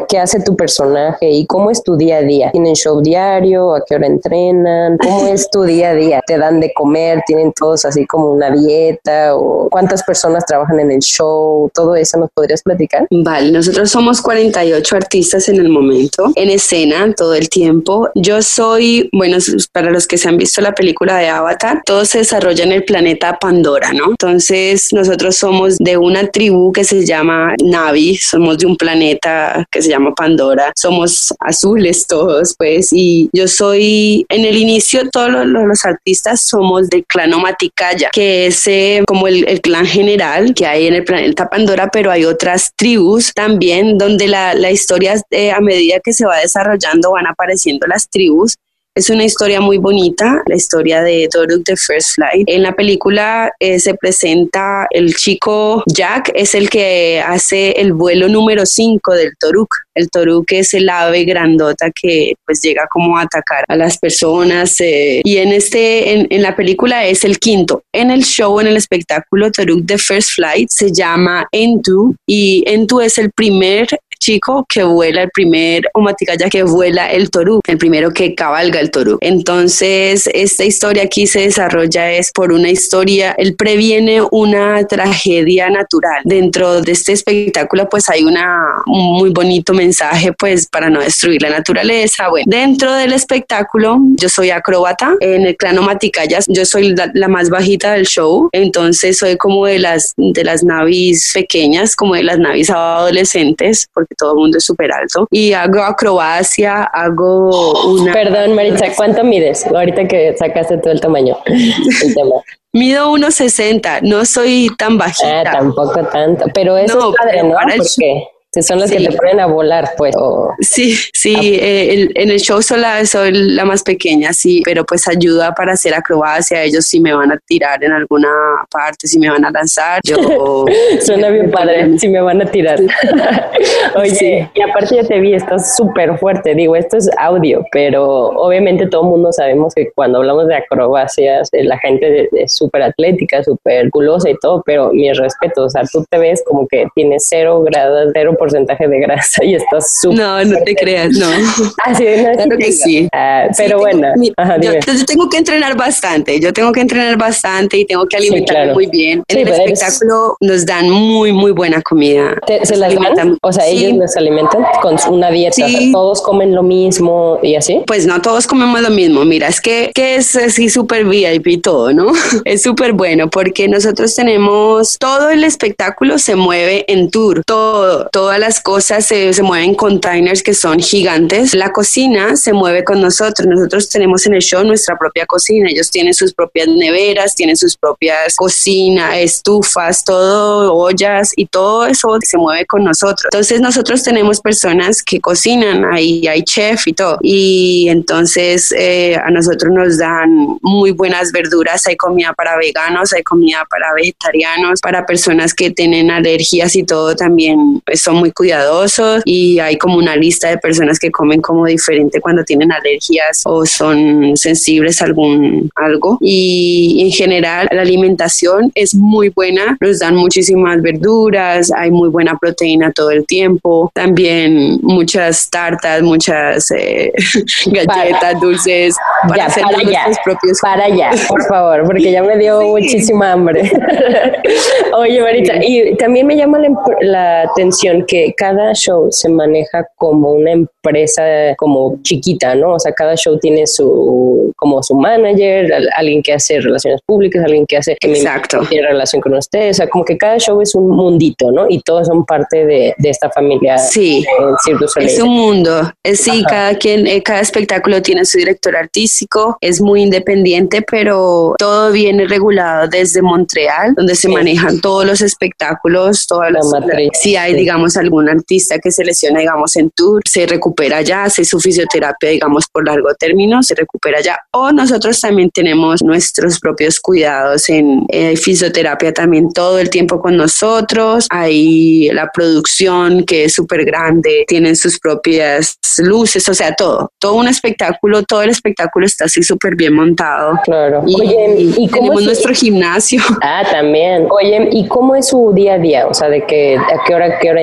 ¿qué, hace tu personaje y cómo es tu día a día? ¿Tienen show diario? ¿A qué hora entrenan? ¿Cómo es tu día a día? ¿Te dan de comer? ¿Tienen todos así como una dieta? ¿O cuántas personas trabajan en el show? ¿Todo eso nos podrías platicar? Vale, nosotros somos 48 artistas en el momento, en escena todo el tiempo. Yo soy, bueno, para los que se han visto la película de Avatar, todo se desarrolla en el planeta Pandora, ¿no? Entonces nosotros somos de una tribu que se llama Navi, somos de un planeta que se llama Pandora. Somos azules todos, pues, y yo soy, en el inicio, todos los, artistas somos del clan Omaticaya, que es eh, como el, clan general que hay en el planeta Pandora, pero hay otras tribus también donde la, la historia, eh, a medida que se va desarrollando, van apareciendo las tribus es una historia muy bonita, la historia de Doruk the First Flight. En la película eh, se presenta el chico Jack, es el que hace el vuelo número 5 del Toruk. El Toruk es el ave grandota que pues llega como a atacar a las personas eh, y en este en, la película es el quinto. En el show, en el espectáculo Toruk the First Flight se llama Entu y Entu es el primer chico que vuela el primer Omaticaya que vuela el torú, el primero que cabalga el torú. Entonces, esta historia aquí se desarrolla es por una historia, él previene una tragedia natural. Dentro de este espectáculo, pues hay una, un muy bonito mensaje, pues para no destruir la naturaleza. Dentro del espectáculo, yo soy acróbata en el clan Omaticayas, yo soy la, la, más bajita del show, entonces soy como de las, de las navis pequeñas, como de las navis adolescentes, porque todo el mundo es súper alto. Y hago acrobacia, hago una... Perdón, Maritza, [LAUGHS] ¿cuánto mides? Ahorita que sacaste todo el tamaño. El tema. Mido 1,60, no soy tan bajita. Ah, tampoco tanto, pero eso no, es padre, ¿no? Porque son las sí. que te ponen a volar, pues. O... Sí, sí, eh, el, en el show sola soy la más pequeña, sí, pero pues ayuda para hacer acrobacia. Ellos sí me van a tirar en alguna parte, si me van a lanzar. Yo, [LAUGHS] Suena bien padre, si me van a tirar. [LAUGHS] Oye, sí. y aparte ya te vi, estás súper fuerte. Digo, esto es audio, pero obviamente todo el mundo sabemos que cuando hablamos de acrobacias, eh, la gente es súper atlética, súper culosa y todo, pero mi respeto, o sea, tú te ves como que tienes cero grados, cero porcentaje de grasa y estás súper. No, no te creas, no. [LAUGHS] Ah, sí, no, claro que sí. Ah, pero bueno, yo, tengo que entrenar bastante, yo tengo que entrenar bastante y tengo que alimentarme muy bien. En el espectáculo nos dan muy, muy buena comida. ¿Se las dan? O sea, ellos nos alimentan con una dieta. todos comen lo mismo y así. Pues no todos comemos lo mismo. Mira, es que, que es así súper VIP y todo, ¿no? [LAUGHS] es súper bueno porque nosotros tenemos todo el espectáculo se mueve en tour, todo, todas las cosas se, se mueven en containers que son gigantes. La cocina se mueve con nosotros. Nosotros tenemos en el show nuestra propia cocina. Ellos tienen sus propias neveras, tienen sus propias cocinas, estufas, todo, ollas y todo eso se mueve con nosotros. Entonces nosotros tenemos personas que cocinan, ahí hay chef y todo. Y entonces eh, a nosotros nos dan muy buenas verduras, hay comida para veganos, hay comida para vegetarianos, para personas que tienen alergias y todo también pues, son muy cuidadosos y hay como una lista de personas que comen como diferente cuando tienen alergias o son sensibles a algún algo. Y en general la alimentación es muy buena, nos dan muchísimas verduras, hay muy buena proteína todo el tiempo, también muchas tartas, muchas eh, [LAUGHS] galletas, dulces para hacer nuestros propios para allá, por favor, porque ya me dio muchísima hambre. [LAUGHS] Oye, Marita, y también me llama la, atención que cada show se maneja como una empresa como chiquita, ¿no? O sea, cada show tiene su como su manager, alguien que hace relaciones públicas, alguien que hace que Exacto. tiene relación con ustedes, o sea, como que cada show es un mundito, ¿no? Y todos son parte de, de esta familia. Sí, es un mundo. Es, sí, cada quien, eh, cada espectáculo tiene su director artístico, es muy independiente, pero todo viene regulado desde Montreal, donde se manejan todos los espectáculos, todas las... si hay, digamos, algún artista que se lesiona, digamos, en tour, se recupera ya, hace su fisioterapia, digamos, por largo término, se recupera ya. O nosotros también tenemos nuestros propios cuidados en eh, fisioterapia también todo el tiempo con nosotros. Hay la producción que es súper grande, tienen sus propias luces, o sea, todo, todo un espectáculo, todo el espectáculo está así súper bien montado. Claro. Y, Oye, ¿y tenemos nuestro gimnasio. Ah, también. Oye, ¿y cómo es su día a día? O sea, de que a qué hora, qué hora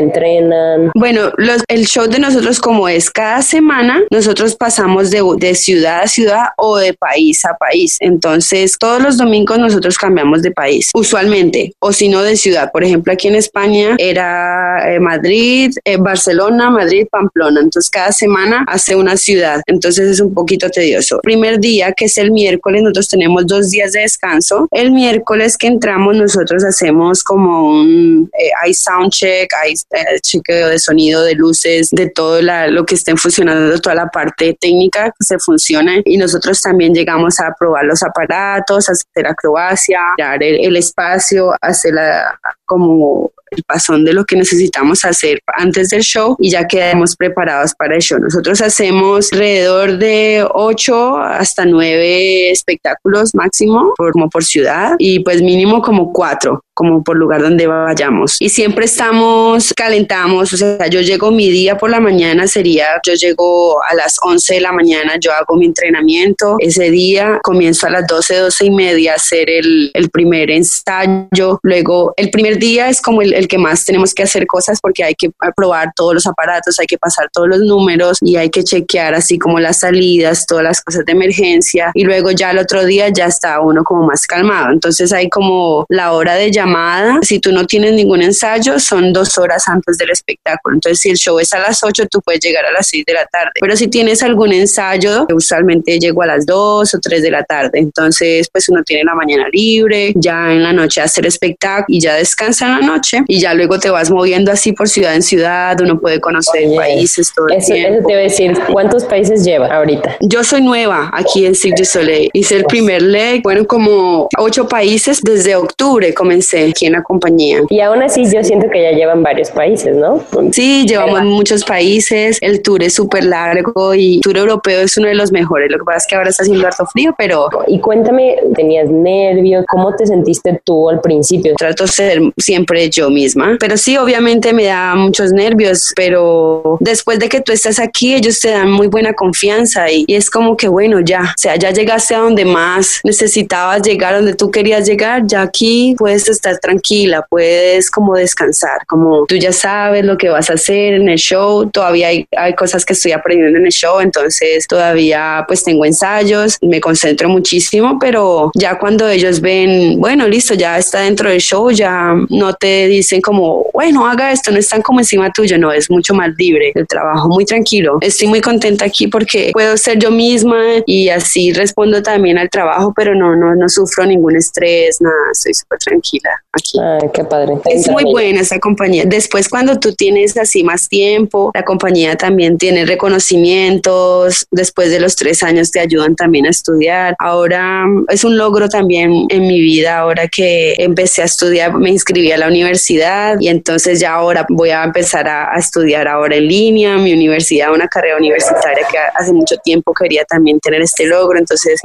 Bueno, el show de nosotros como es cada semana, nosotros pasamos de, ciudad a ciudad o de país a país. Entonces, todos los domingos nosotros cambiamos de país, usualmente, o si no de ciudad. Por ejemplo, aquí en España era eh, Madrid, eh, Barcelona, Madrid, Pamplona. Entonces, cada semana hace una ciudad. Entonces, es un poquito tedioso. Primer día, que es el miércoles, nosotros tenemos dos días de descanso. El miércoles que entramos, nosotros hacemos como un, eh, hay sound check, hay chequeo de sonido, de luces, de todo lo que estén funcionando, toda la parte técnica que se funciona y nosotros también llegamos a probar los aparatos, hacer acrobacia, dar el, el espacio, hacer la, como el pasón de lo que necesitamos hacer antes del show y ya quedamos preparados para el show. Nosotros hacemos alrededor de 8 hasta 9 espectáculos máximo, por, como por ciudad, y pues mínimo como 4 como por lugar donde vayamos. Y siempre estamos, calentamos, o sea, yo llego mi día por la mañana, sería, yo llego a las 11 de la mañana, yo hago mi entrenamiento, ese día comienzo a las 12, 12 y media a hacer el, el primer ensayo, luego el primer día es como el, el, que más tenemos que hacer cosas porque hay que probar todos los aparatos, hay que pasar todos los números y hay que chequear así como las salidas, todas las cosas de emergencia y luego ya el otro día ya está uno como más calmado, entonces hay como la hora de llamar si tú no tienes ningún ensayo, son dos horas antes del espectáculo. Entonces, si el show es a las 8, tú puedes llegar a las 6 de la tarde. Pero si tienes algún ensayo, usualmente llego a las 2 o 3 de la tarde. Entonces, pues uno tiene la mañana libre, ya en la noche hacer espectáculo y ya descansa en la noche y ya luego te vas moviendo así por ciudad en ciudad, uno puede conocer países todo eso, el tiempo. Eso te voy a decir, ¿cuántos países lleva ahorita? Yo soy nueva aquí en Cirque du Soleil. Hice el primer leg, bueno, como ocho países desde octubre comencé aquí en la compañía. Y aún así yo siento que ya llevan varios países, ¿no? Sí, llevamos muchos países, el tour es súper largo y el tour europeo es uno de los mejores. Lo que pasa es que ahora está haciendo harto frío, pero... Y cuéntame, ¿tenías nervios? ¿Cómo te sentiste tú al principio? Trato de ser siempre yo misma. Pero sí, obviamente me da muchos nervios, pero después de que tú estás aquí, ellos te dan muy buena confianza y, es como que, bueno, ya, o sea, ya llegaste a donde más necesitabas llegar, donde tú querías llegar, ya aquí puedes estar tranquila, puedes como descansar, como tú ya sabes lo que vas a hacer en el show, todavía hay, hay cosas que estoy aprendiendo en el show, entonces todavía pues tengo ensayos, me concentro muchísimo, pero ya cuando ellos ven, bueno, listo, ya está dentro del show, ya no te dicen como, bueno, haga esto, no están como encima tuyo, no, es mucho más libre el trabajo, muy tranquilo. Estoy muy contenta aquí porque puedo ser yo misma y así respondo también al trabajo, pero no, no, no sufro ningún estrés, nada, estoy súper tranquila aquí. Ay, qué padre. Es muy buena esa compañía. Después cuando tú tienes así más tiempo, la compañía también tiene reconocimientos, después de los tres años te ayudan también a estudiar. Ahora es un logro también en mi vida, ahora que empecé a estudiar, me inscribí a la universidad y entonces ya ahora voy a empezar a, estudiar ahora en línea, mi universidad, una carrera universitaria que hace mucho tiempo quería también tener este logro, entonces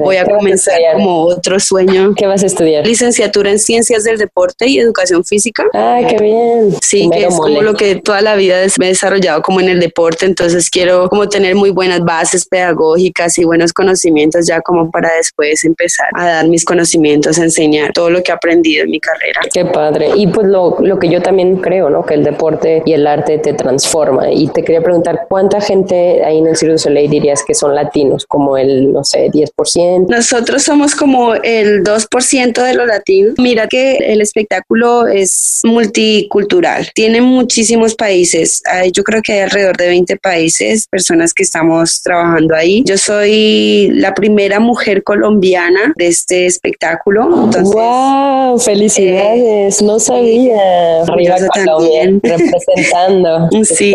voy a comenzar como otro sueño. ¿Qué vas a estudiar? Licenciatura en Ciencias del Deporte y Educación Física. Ay, qué bien. Sí, que es como lo que toda la vida me he desarrollado como en el deporte, entonces quiero como tener muy buenas bases pedagógicas y buenos conocimientos ya como para después empezar a dar mis conocimientos, a enseñar todo lo que he aprendido en mi carrera. Qué padre. Y pues lo, lo que yo también creo, ¿no? Que el deporte y el arte te transforma. Y te quería preguntar, ¿cuánta gente ahí en el Cirque du Soleil dirías que son latinos? Como el, no sé, 10%. Nosotros somos como el 2% de los latinos. Mira que el espectáculo es multicultural. Tiene muchísimos países. Yo creo que hay alrededor de 20 países, personas que estamos trabajando ahí. Yo soy la primera mujer colombiana de este espectáculo. ¡Wow! ¡Felicidades! No sabía. Arriba también. Representando. [LAUGHS] sí,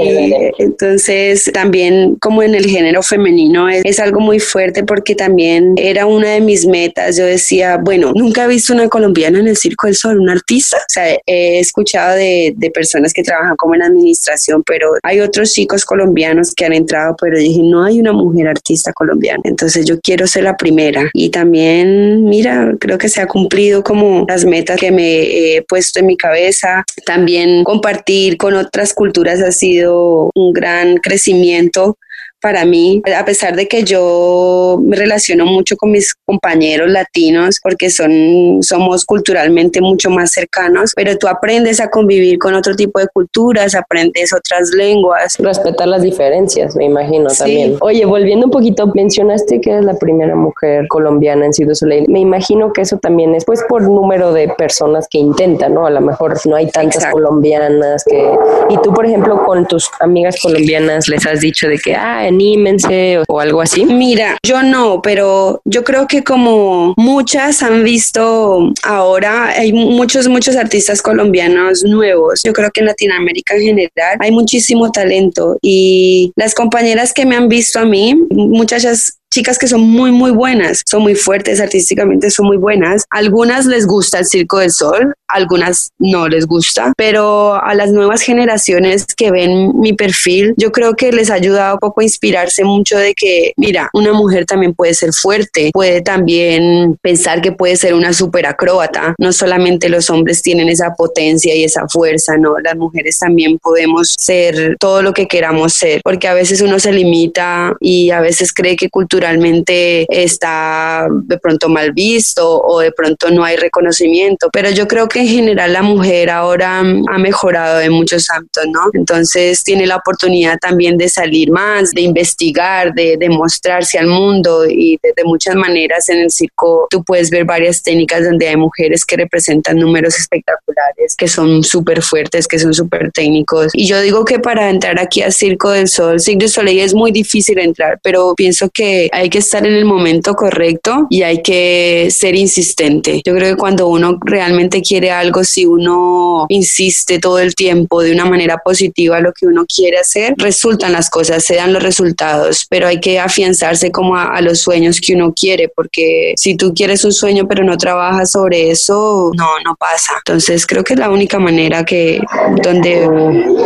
entonces también como en el género femenino es, es algo muy fuerte porque también era una de mis metas. Yo decía, bueno, nunca he visto una colombiana en el Circo del Sol, una artista. O sea, he escuchado de, de personas que trabajan como en administración, pero hay otros chicos colombianos que han entrado, pero dije, no hay una mujer artista colombiana. Entonces yo quiero ser la primera. Y también, mira, creo que se ha cumplido como las metas que me puesto en mi cabeza. También compartir con otras culturas ha sido un gran crecimiento para mí, a pesar de que yo me relaciono mucho con mis compañeros latinos porque son, somos culturalmente mucho más cercanos, pero tú aprendes a convivir con otro tipo de culturas, aprendes otras lenguas. Respetar las diferencias, me imagino también. Oye, volviendo un poquito, mencionaste que eres la primera mujer colombiana en Cirque du Soleil. Me imagino que eso también es pues por número de personas que intentan, ¿no? A lo mejor no hay tantas colombianas que... Y tú, por ejemplo, con tus amigas colombianas les has dicho de que, ah, anímense o, algo así? Mira, yo no, pero yo creo que como muchas han visto ahora, hay muchos, muchos artistas colombianos nuevos. Yo creo que en Latinoamérica en general hay muchísimo talento y las compañeras que me han visto a mí, muchachas chicas que son muy, muy buenas, son muy fuertes artísticamente, son muy buenas. Algunas les gusta el Circo del Sol, algunas no les gusta, pero a las nuevas generaciones que ven mi perfil, yo creo que les ha ayudado un poco a inspirarse mucho de que, mira, una mujer también puede ser fuerte, puede también pensar que puede ser una super acróbata. No solamente los hombres tienen esa potencia y esa fuerza, no, las mujeres también podemos ser todo lo que queramos ser, porque a veces uno se limita y a veces cree que cultura culturalmente está de pronto mal visto o de pronto no hay reconocimiento, pero yo creo que en general la mujer ahora ha mejorado en muchos ámbitos, ¿no? Entonces tiene la oportunidad también de salir más, de investigar, de, demostrarse al mundo y de, muchas maneras en el circo tú puedes ver varias técnicas donde hay mujeres que representan números espectaculares, que son súper fuertes, que son súper técnicos. Y yo digo que para entrar aquí a Circo del Sol, Circo del Soleil es muy difícil entrar, pero pienso que hay que estar en el momento correcto y hay que ser insistente. Yo creo que cuando uno realmente quiere algo, si uno insiste todo el tiempo de una manera positiva lo que uno quiere hacer, resultan las cosas, se dan los resultados, pero hay que afianzarse como a, los sueños que uno quiere, porque si tú quieres un sueño pero no trabajas sobre eso, no, no pasa. Entonces creo que es la única manera que donde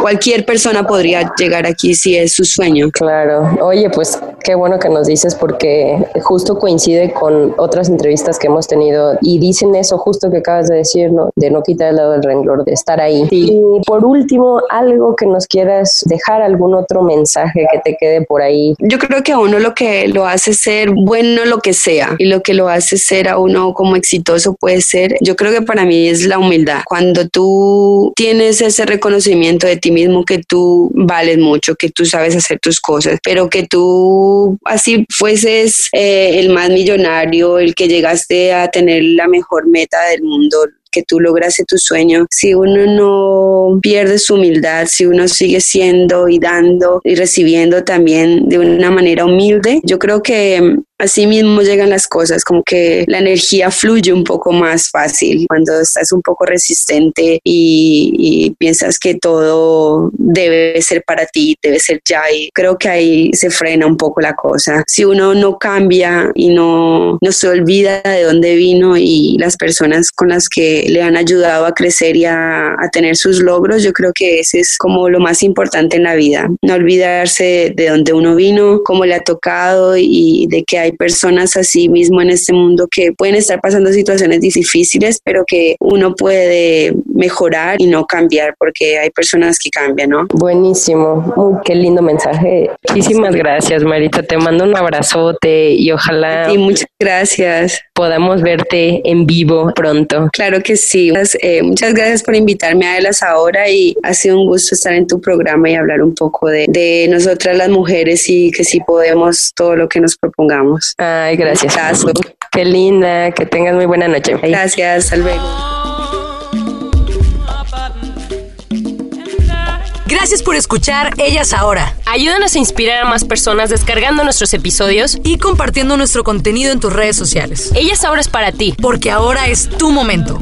cualquier persona podría llegar aquí si es su sueño. Claro. Oye, pues qué bueno que nos dices porque justo coincide con otras entrevistas que hemos tenido y dicen eso justo que acabas de decir, ¿no? De no quitar el lado del renglor, de estar ahí. Y por último, algo que nos quieras dejar, algún otro mensaje que te quede por ahí. Yo creo que a uno lo que lo hace ser bueno lo que sea y lo que lo hace ser a uno como exitoso puede ser, yo creo que para mí es la humildad. Cuando tú tienes ese reconocimiento de ti mismo que tú vales mucho, que tú sabes hacer tus cosas, pero que tú así fueses eh, el más millonario, el que llegaste a tener la mejor meta del mundo, que tú lograste tu sueño, si uno no pierde su humildad, si uno sigue siendo y dando y recibiendo también de una manera humilde, yo creo que así mismo llegan las cosas, como que la energía fluye un poco más fácil cuando estás un poco resistente y, piensas que todo debe ser para ti, debe ser ya y creo que ahí se frena un poco la cosa. Si uno no cambia y no, no se olvida de dónde vino y las personas con las que le han ayudado a crecer y a, a tener sus logros, yo creo que ese es como lo más importante en la vida, no olvidarse de dónde uno vino, cómo le ha tocado y de que hay personas así mismo en este mundo que pueden estar pasando situaciones difíciles, pero que uno puede mejorar y no cambiar porque hay personas que cambian, ¿no? Buenísimo, qué lindo mensaje. Muchísimas gracias, Marita. Te mando un abrazote y ojalá. Y muchas gracias. Podamos verte en vivo pronto. Claro que sí. Eh, muchas gracias por invitarme a Elas ahora y ha sido un gusto estar en tu programa y hablar un poco de, de nosotras las mujeres y que sí podemos todo lo que nos propongamos. Ay, gracias. Qué linda, que tengas muy buena noche. Gracias, hasta luego. Gracias por escuchar Ellas Ahora. Ayúdanos a inspirar a más personas descargando nuestros episodios y compartiendo nuestro contenido en tus redes sociales. Ellas Ahora es para ti, porque ahora es tu momento.